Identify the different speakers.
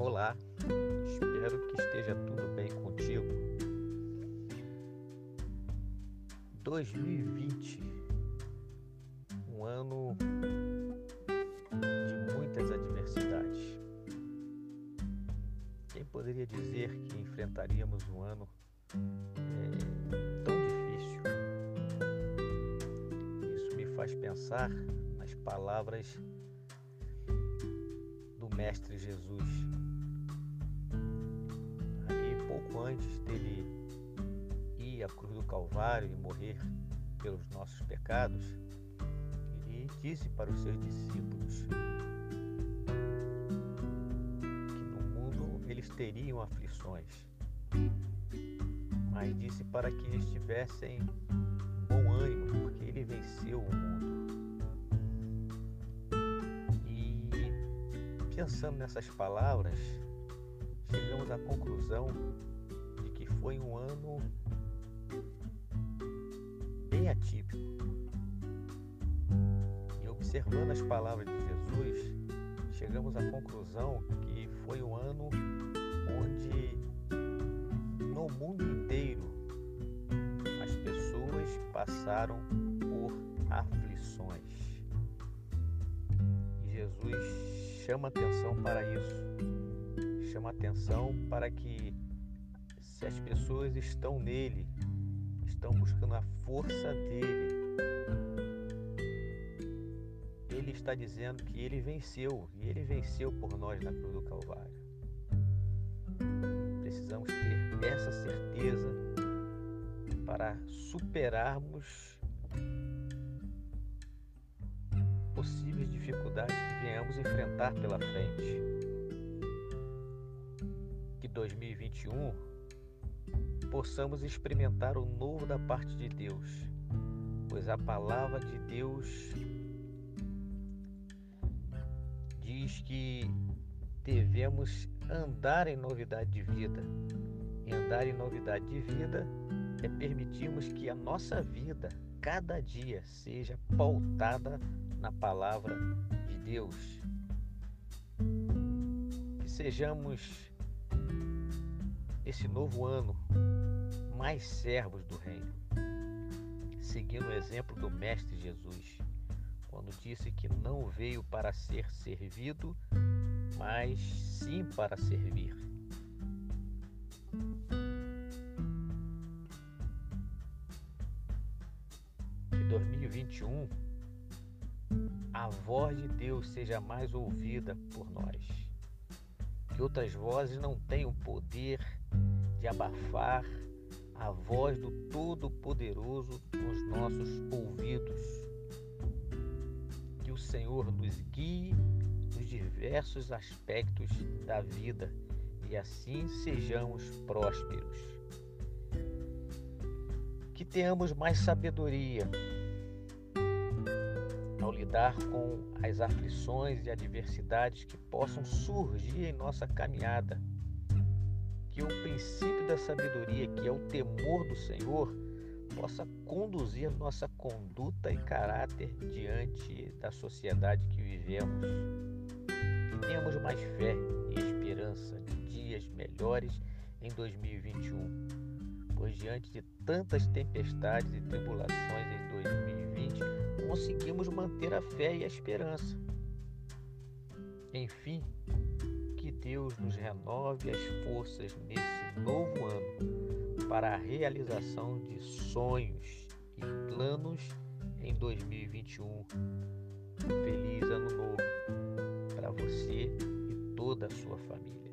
Speaker 1: Olá, espero que esteja tudo bem contigo. 2020, um ano de muitas adversidades. Quem poderia dizer que enfrentaríamos um ano é, tão difícil? Isso me faz pensar nas palavras do Mestre Jesus Pouco antes dele à cruz do Calvário e morrer pelos nossos pecados, ele disse para os seus discípulos que no mundo eles teriam aflições, mas disse para que eles tivessem bom ânimo, porque ele venceu o mundo. E pensando nessas palavras, chegamos à conclusão foi um ano bem atípico. E observando as palavras de Jesus, chegamos à conclusão que foi um ano onde no mundo inteiro as pessoas passaram por aflições. E Jesus chama atenção para isso. Chama atenção para que se as pessoas estão nele, estão buscando a força dele. Ele está dizendo que ele venceu e ele venceu por nós na cruz do Calvário. Precisamos ter essa certeza para superarmos possíveis dificuldades que venhamos enfrentar pela frente. Que 2021 possamos experimentar o novo da parte de Deus, pois a palavra de Deus diz que devemos andar em novidade de vida. E andar em novidade de vida é permitirmos que a nossa vida, cada dia, seja pautada na palavra de Deus. Que sejamos esse novo ano mais servos do reino, seguindo o exemplo do Mestre Jesus, quando disse que não veio para ser servido, mas sim para servir. Que 2021 a voz de Deus seja mais ouvida por nós. Que outras vozes não tenham poder de abafar a voz do Todo-Poderoso nos nossos ouvidos. Que o Senhor nos guie nos diversos aspectos da vida e assim sejamos prósperos. Que tenhamos mais sabedoria lidar com as aflições e adversidades que possam surgir em nossa caminhada que o princípio da sabedoria, que é o temor do Senhor, possa conduzir nossa conduta e caráter diante da sociedade que vivemos. Que tenhamos mais fé e esperança de dias melhores em 2021, pois diante de tantas tempestades e tribulações em 2020, conseguimos manter a fé e a esperança. Enfim, Deus nos renove as forças nesse novo ano para a realização de sonhos e planos em 2021. Feliz Ano Novo para você e toda a sua família.